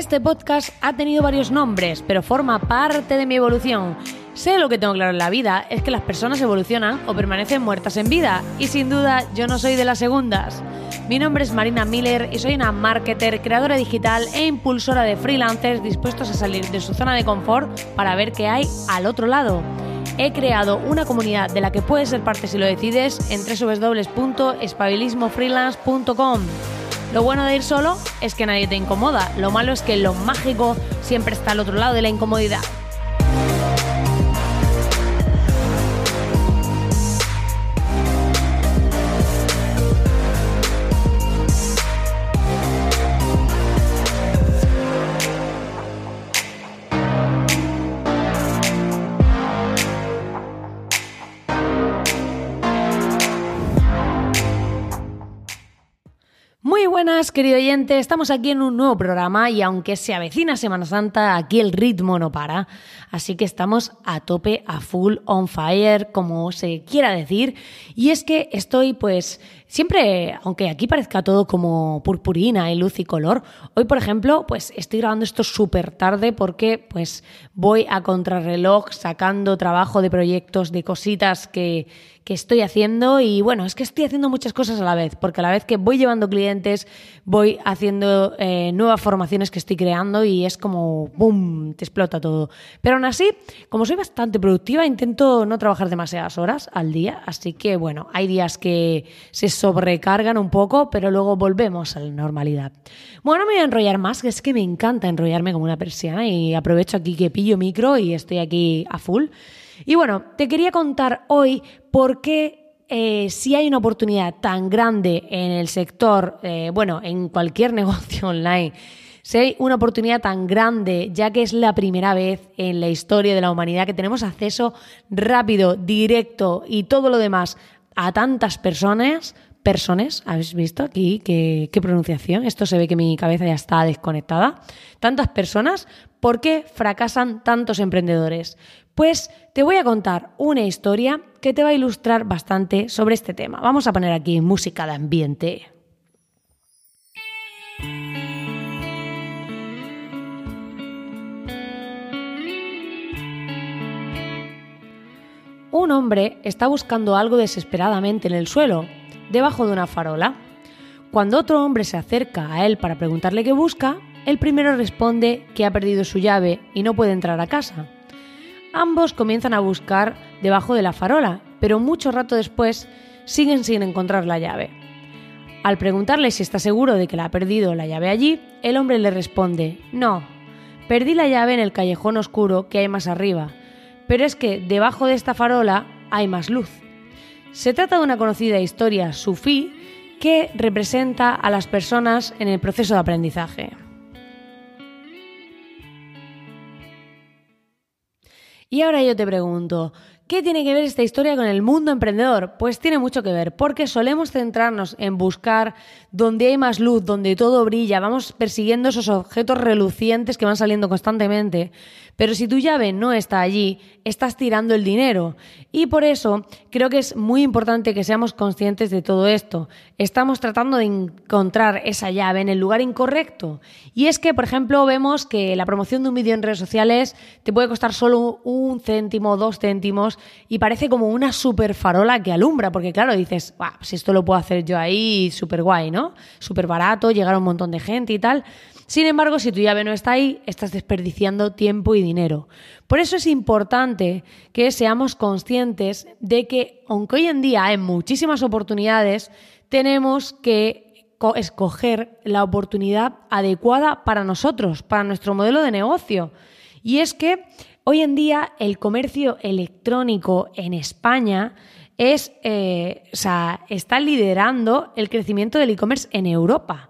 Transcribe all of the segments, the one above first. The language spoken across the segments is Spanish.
Este podcast ha tenido varios nombres, pero forma parte de mi evolución. Sé lo que tengo claro en la vida, es que las personas evolucionan o permanecen muertas en vida, y sin duda yo no soy de las segundas. Mi nombre es Marina Miller y soy una marketer, creadora digital e impulsora de freelancers dispuestos a salir de su zona de confort para ver qué hay al otro lado. He creado una comunidad de la que puedes ser parte si lo decides en www.espabilismofreelance.com. Lo bueno de ir solo es que nadie te incomoda. Lo malo es que lo mágico siempre está al otro lado de la incomodidad. Buenas, querido oyente. Estamos aquí en un nuevo programa y aunque se avecina Semana Santa, aquí el ritmo no para. Así que estamos a tope, a full, on fire, como se quiera decir. Y es que estoy, pues, siempre, aunque aquí parezca todo como purpurina y luz y color, hoy, por ejemplo, pues estoy grabando esto súper tarde porque, pues, voy a contrarreloj sacando trabajo de proyectos, de cositas que, que estoy haciendo y bueno, es que estoy haciendo muchas cosas a la vez, porque a la vez que voy llevando clientes, voy haciendo eh, nuevas formaciones que estoy creando y es como ¡boom! te explota todo. Pero aún así, como soy bastante productiva, intento no trabajar demasiadas horas al día, así que bueno, hay días que se sobrecargan un poco, pero luego volvemos a la normalidad. Bueno, no me voy a enrollar más, que es que me encanta enrollarme como una persiana y aprovecho aquí que pillo micro y estoy aquí a full. Y bueno, te quería contar hoy por qué eh, si hay una oportunidad tan grande en el sector, eh, bueno, en cualquier negocio online, si hay una oportunidad tan grande, ya que es la primera vez en la historia de la humanidad que tenemos acceso rápido, directo y todo lo demás a tantas personas, personas, ¿habéis visto aquí qué, qué pronunciación? Esto se ve que mi cabeza ya está desconectada. Tantas personas, ¿por qué fracasan tantos emprendedores? Pues te voy a contar una historia que te va a ilustrar bastante sobre este tema. Vamos a poner aquí música de ambiente. Un hombre está buscando algo desesperadamente en el suelo, debajo de una farola. Cuando otro hombre se acerca a él para preguntarle qué busca, el primero responde que ha perdido su llave y no puede entrar a casa. Ambos comienzan a buscar debajo de la farola, pero mucho rato después siguen sin encontrar la llave. Al preguntarle si está seguro de que la ha perdido la llave allí, el hombre le responde, no, perdí la llave en el callejón oscuro que hay más arriba, pero es que debajo de esta farola hay más luz. Se trata de una conocida historia sufí que representa a las personas en el proceso de aprendizaje. Y ahora yo te pregunto, ¿qué tiene que ver esta historia con el mundo emprendedor? Pues tiene mucho que ver, porque solemos centrarnos en buscar donde hay más luz, donde todo brilla, vamos persiguiendo esos objetos relucientes que van saliendo constantemente, pero si tu llave no está allí, estás tirando el dinero. Y por eso creo que es muy importante que seamos conscientes de todo esto. Estamos tratando de encontrar esa llave en el lugar incorrecto. Y es que, por ejemplo, vemos que la promoción de un vídeo en redes sociales te puede costar solo un céntimo, dos céntimos, y parece como una super farola que alumbra, porque claro, dices, si esto lo puedo hacer yo ahí, súper guay, ¿no? Súper barato, llegar a un montón de gente y tal. Sin embargo, si tu llave no está ahí, estás desperdiciando tiempo y dinero. Por eso es importante que seamos conscientes de que, aunque hoy en día hay muchísimas oportunidades, tenemos que escoger la oportunidad adecuada para nosotros, para nuestro modelo de negocio. Y es que hoy en día el comercio electrónico en España es, eh, está liderando el crecimiento del e-commerce en Europa.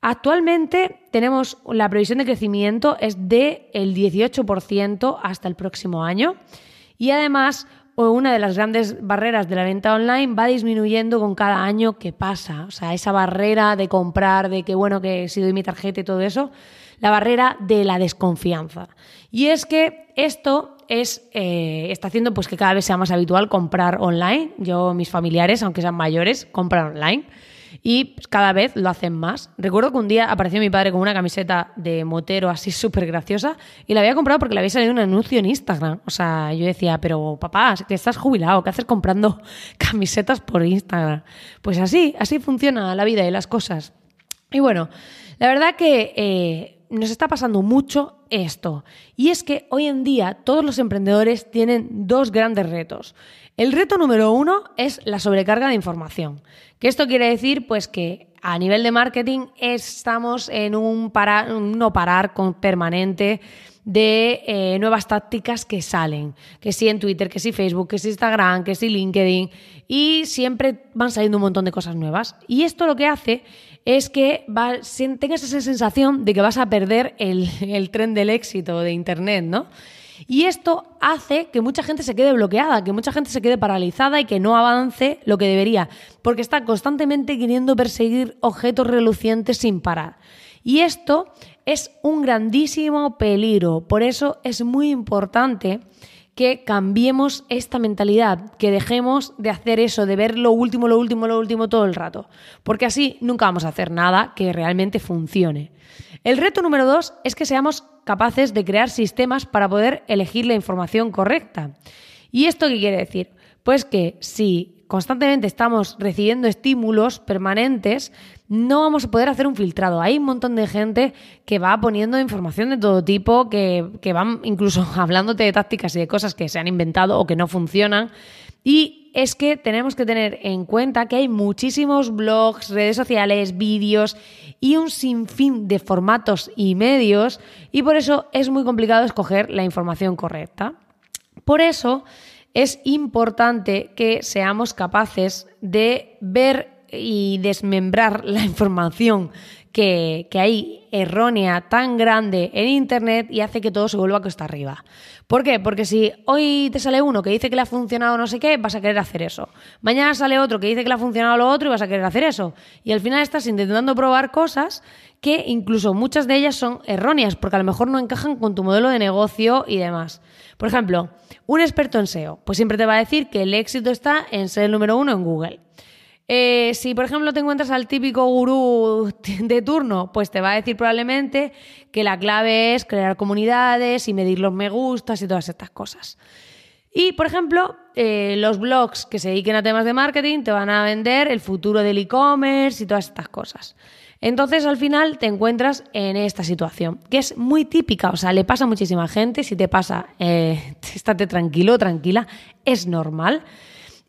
Actualmente tenemos la previsión de crecimiento es de el 18% hasta el próximo año y además una de las grandes barreras de la venta online va disminuyendo con cada año que pasa. O sea, esa barrera de comprar, de que bueno, que si doy mi tarjeta y todo eso, la barrera de la desconfianza. Y es que esto es, eh, está haciendo pues, que cada vez sea más habitual comprar online. Yo, mis familiares, aunque sean mayores, compran online y cada vez lo hacen más. Recuerdo que un día apareció mi padre con una camiseta de motero así súper graciosa y la había comprado porque le había salido un anuncio en Instagram. O sea, yo decía, pero papá, que estás jubilado, ¿qué haces comprando camisetas por Instagram? Pues así, así funciona la vida y las cosas. Y bueno, la verdad que eh, nos está pasando mucho esto. Y es que hoy en día todos los emprendedores tienen dos grandes retos. El reto número uno es la sobrecarga de información. ¿Qué esto quiere decir? Pues que a nivel de marketing estamos en un, no parar con permanente de eh, nuevas tácticas que salen, que sí en Twitter, que sí Facebook, que sí Instagram, que sí LinkedIn, y siempre van saliendo un montón de cosas nuevas. Y esto lo que hace es que tengas esa sensación de que vas a perder el, el tren del éxito de Internet, ¿no? Y esto hace que mucha gente se quede bloqueada, que mucha gente se quede paralizada y que no avance lo que debería, porque está constantemente queriendo perseguir objetos relucientes sin parar. Y esto es un grandísimo peligro, por eso es muy importante que cambiemos esta mentalidad, que dejemos de hacer eso, de ver lo último, lo último, lo último todo el rato, porque así nunca vamos a hacer nada que realmente funcione. El reto número dos es que seamos capaces de crear sistemas para poder elegir la información correcta. ¿Y esto qué quiere decir? Pues que si constantemente estamos recibiendo estímulos permanentes, no vamos a poder hacer un filtrado. Hay un montón de gente que va poniendo información de todo tipo, que, que van incluso hablándote de tácticas y de cosas que se han inventado o que no funcionan. Y es que tenemos que tener en cuenta que hay muchísimos blogs, redes sociales, vídeos y un sinfín de formatos y medios y por eso es muy complicado escoger la información correcta. Por eso es importante que seamos capaces de ver y desmembrar la información que, hay errónea tan grande en Internet y hace que todo se vuelva a costa arriba. ¿Por qué? Porque si hoy te sale uno que dice que le ha funcionado no sé qué, vas a querer hacer eso. Mañana sale otro que dice que le ha funcionado lo otro y vas a querer hacer eso. Y al final estás intentando probar cosas que incluso muchas de ellas son erróneas, porque a lo mejor no encajan con tu modelo de negocio y demás. Por ejemplo, un experto en SEO, pues siempre te va a decir que el éxito está en ser el número uno en Google. Eh, si, por ejemplo, te encuentras al típico gurú de turno, pues te va a decir probablemente que la clave es crear comunidades y medir los me gustas y todas estas cosas. Y, por ejemplo, eh, los blogs que se dediquen a temas de marketing te van a vender el futuro del e-commerce y todas estas cosas. Entonces, al final, te encuentras en esta situación, que es muy típica, o sea, le pasa a muchísima gente, si te pasa, eh, estate tranquilo, tranquila, es normal.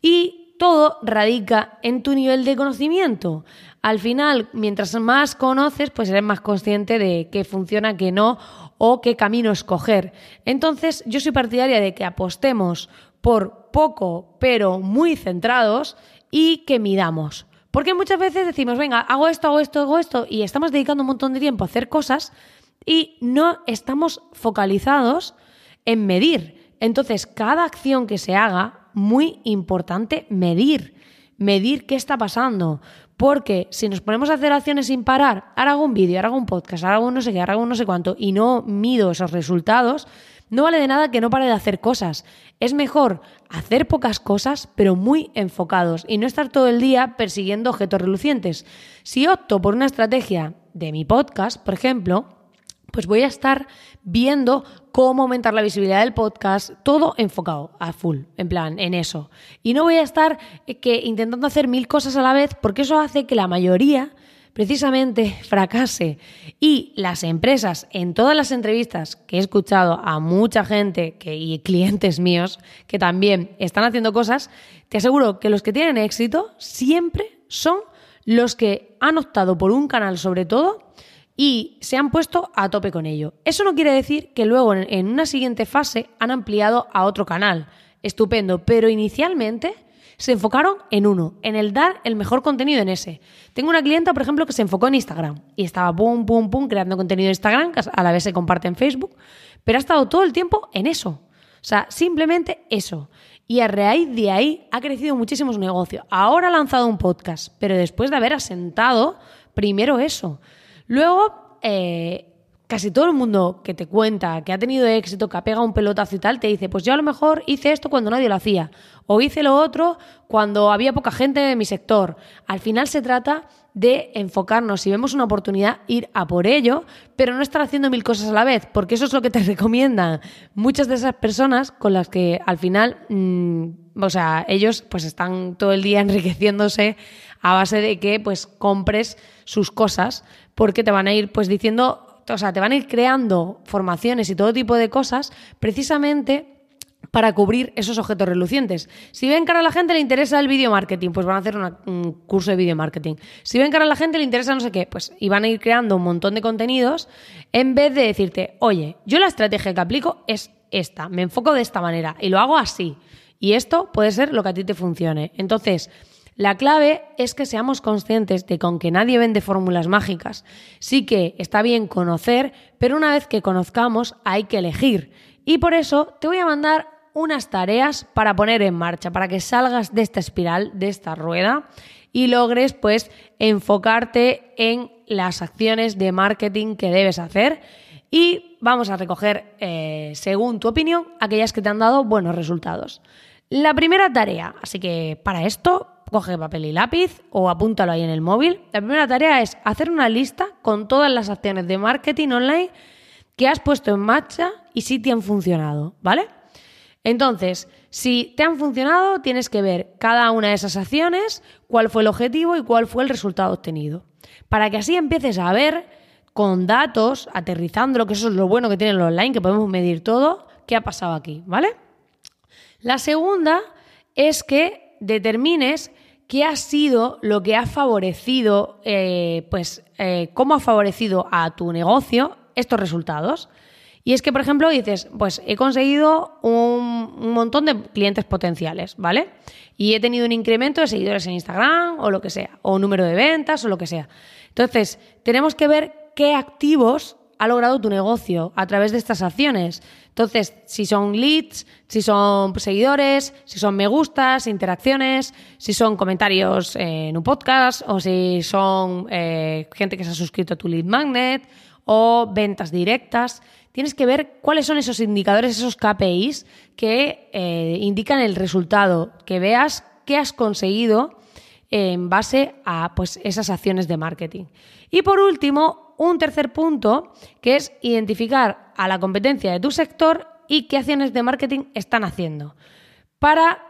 Y todo radica en tu nivel de conocimiento. Al final, mientras más conoces, pues eres más consciente de qué funciona, qué no o qué camino escoger. Entonces, yo soy partidaria de que apostemos por poco, pero muy centrados y que midamos. Porque muchas veces decimos, venga, hago esto, hago esto, hago esto, y estamos dedicando un montón de tiempo a hacer cosas y no estamos focalizados en medir. Entonces, cada acción que se haga muy importante medir, medir qué está pasando. Porque si nos ponemos a hacer acciones sin parar, ahora hago un vídeo, ahora hago un podcast, ahora hago no sé qué, ahora hago no sé cuánto, y no mido esos resultados, no vale de nada que no pare de hacer cosas. Es mejor hacer pocas cosas, pero muy enfocados, y no estar todo el día persiguiendo objetos relucientes. Si opto por una estrategia de mi podcast, por ejemplo, pues voy a estar viendo cómo aumentar la visibilidad del podcast, todo enfocado a full, en plan, en eso. Y no voy a estar eh, que intentando hacer mil cosas a la vez, porque eso hace que la mayoría precisamente fracase. Y las empresas, en todas las entrevistas que he escuchado a mucha gente que, y clientes míos que también están haciendo cosas, te aseguro que los que tienen éxito siempre son los que han optado por un canal sobre todo y se han puesto a tope con ello. Eso no quiere decir que luego en una siguiente fase han ampliado a otro canal. Estupendo, pero inicialmente se enfocaron en uno, en el dar el mejor contenido en ese. Tengo una clienta, por ejemplo, que se enfocó en Instagram y estaba pum, pum, pum, creando contenido en Instagram, que a la vez se comparte en Facebook, pero ha estado todo el tiempo en eso. O sea, simplemente eso. Y a raíz de ahí ha crecido muchísimo su negocio. Ahora ha lanzado un podcast, pero después de haber asentado primero eso. Luego, eh, casi todo el mundo que te cuenta que ha tenido éxito, que ha pegado un pelotazo y tal, te dice, pues yo a lo mejor hice esto cuando nadie lo hacía, o hice lo otro cuando había poca gente en mi sector. Al final se trata de enfocarnos, si vemos una oportunidad, ir a por ello, pero no estar haciendo mil cosas a la vez, porque eso es lo que te recomiendan muchas de esas personas con las que al final, mm, o sea, ellos pues están todo el día enriqueciéndose a base de que pues compres sus cosas, porque te van a ir pues diciendo o sea, te van a ir creando formaciones y todo tipo de cosas precisamente para cubrir esos objetos relucientes. Si ven que a la gente le interesa el video marketing, pues van a hacer un curso de video marketing. Si ven que a la gente le interesa no sé qué, pues y van a ir creando un montón de contenidos en vez de decirte, oye, yo la estrategia que aplico es esta, me enfoco de esta manera y lo hago así. Y esto puede ser lo que a ti te funcione. Entonces, la clave es que seamos conscientes de que aunque nadie vende fórmulas mágicas, sí que está bien conocer, pero una vez que conozcamos hay que elegir. Y por eso te voy a mandar unas tareas para poner en marcha, para que salgas de esta espiral, de esta rueda y logres pues enfocarte en las acciones de marketing que debes hacer y vamos a recoger, eh, según tu opinión, aquellas que te han dado buenos resultados. La primera tarea, así que para esto coge papel y lápiz o apúntalo ahí en el móvil. La primera tarea es hacer una lista con todas las acciones de marketing online que has puesto en marcha y si te han funcionado, ¿vale? Entonces, si te han funcionado, tienes que ver cada una de esas acciones, cuál fue el objetivo y cuál fue el resultado obtenido. Para que así empieces a ver con datos, aterrizándolo, que eso es lo bueno que tiene el online, que podemos medir todo, qué ha pasado aquí, ¿vale? La segunda es que determines ¿qué ha sido lo que ha favorecido, eh, pues, eh, cómo ha favorecido a tu negocio estos resultados? Y es que, por ejemplo, dices, pues he conseguido un, un, montón de clientes potenciales, ¿vale? Y he tenido un incremento de seguidores en Instagram o lo que sea, o número de ventas o lo que sea. Entonces, tenemos que ver qué activos ha logrado tu negocio a través de estas acciones. Entonces, si son leads, si son seguidores, si son me gustas, interacciones, si son comentarios en un podcast o si son eh, gente que se ha suscrito a tu lead magnet o ventas directas. Tienes que ver cuáles son esos indicadores, esos KPIs que eh, indican el resultado, que veas qué has conseguido en base a pues, esas acciones de marketing. Y por último, un tercer punto, que es identificar a la competencia de tu sector y qué acciones de marketing están haciendo. Para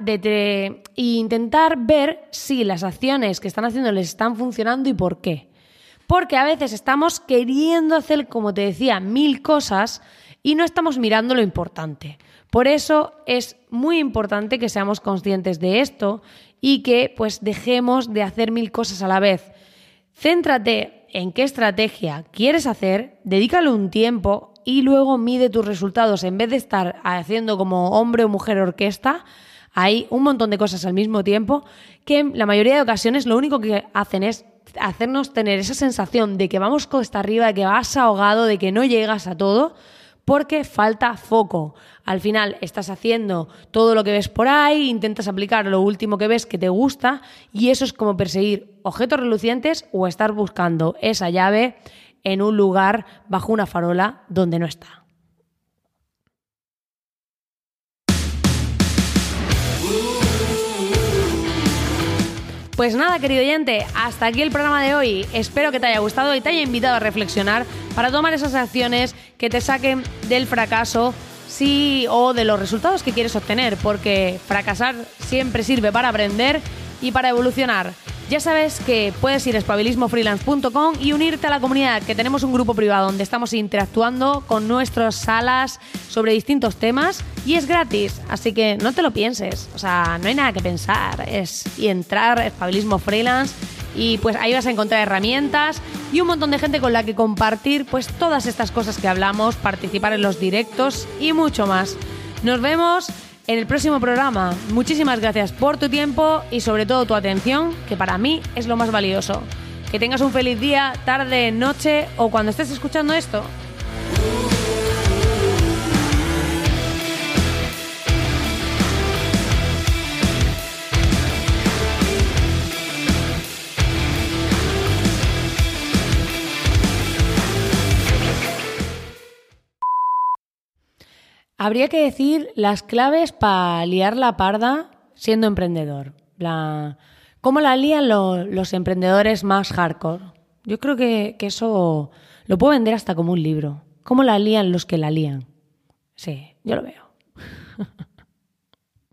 intentar ver si las acciones que están haciendo les están funcionando y por qué. Porque a veces estamos queriendo hacer, como te decía, mil cosas y no estamos mirando lo importante. Por eso es muy importante que seamos conscientes de esto y que pues dejemos de hacer mil cosas a la vez. Céntrate en qué estrategia quieres hacer, dedícale un tiempo y luego mide tus resultados. En vez de estar haciendo como hombre o mujer orquesta, hay un montón de cosas al mismo tiempo que en la mayoría de ocasiones lo único que hacen es hacernos tener esa sensación de que vamos costa arriba, de que vas ahogado, de que no llegas a todo porque falta foco. Al final estás haciendo todo lo que ves por ahí, intentas aplicar lo último que ves que te gusta y eso es como perseguir objetos relucientes o estar buscando esa llave en un lugar bajo una farola donde no está. Pues nada, querido oyente, hasta aquí el programa de hoy. Espero que te haya gustado y te haya invitado a reflexionar para tomar esas acciones que te saquen del fracaso sí o de los resultados que quieres obtener, porque fracasar siempre sirve para aprender y para evolucionar. Ya sabes que puedes ir a espabilismofreelance.com y unirte a la comunidad, que tenemos un grupo privado donde estamos interactuando con nuestras salas sobre distintos temas y es gratis, así que no te lo pienses, o sea, no hay nada que pensar, es y entrar a espabilismo freelance y pues ahí vas a encontrar herramientas y un montón de gente con la que compartir pues todas estas cosas que hablamos, participar en los directos y mucho más. Nos vemos en el próximo programa. Muchísimas gracias por tu tiempo y sobre todo tu atención, que para mí es lo más valioso. Que tengas un feliz día, tarde, noche o cuando estés escuchando esto. Habría que decir las claves para liar la parda siendo emprendedor. La, ¿Cómo la lían lo- los emprendedores más hardcore? Yo creo que, que eso lo puedo vender hasta como un libro. ¿Cómo la lían los que la lían? Sí, yo lo veo.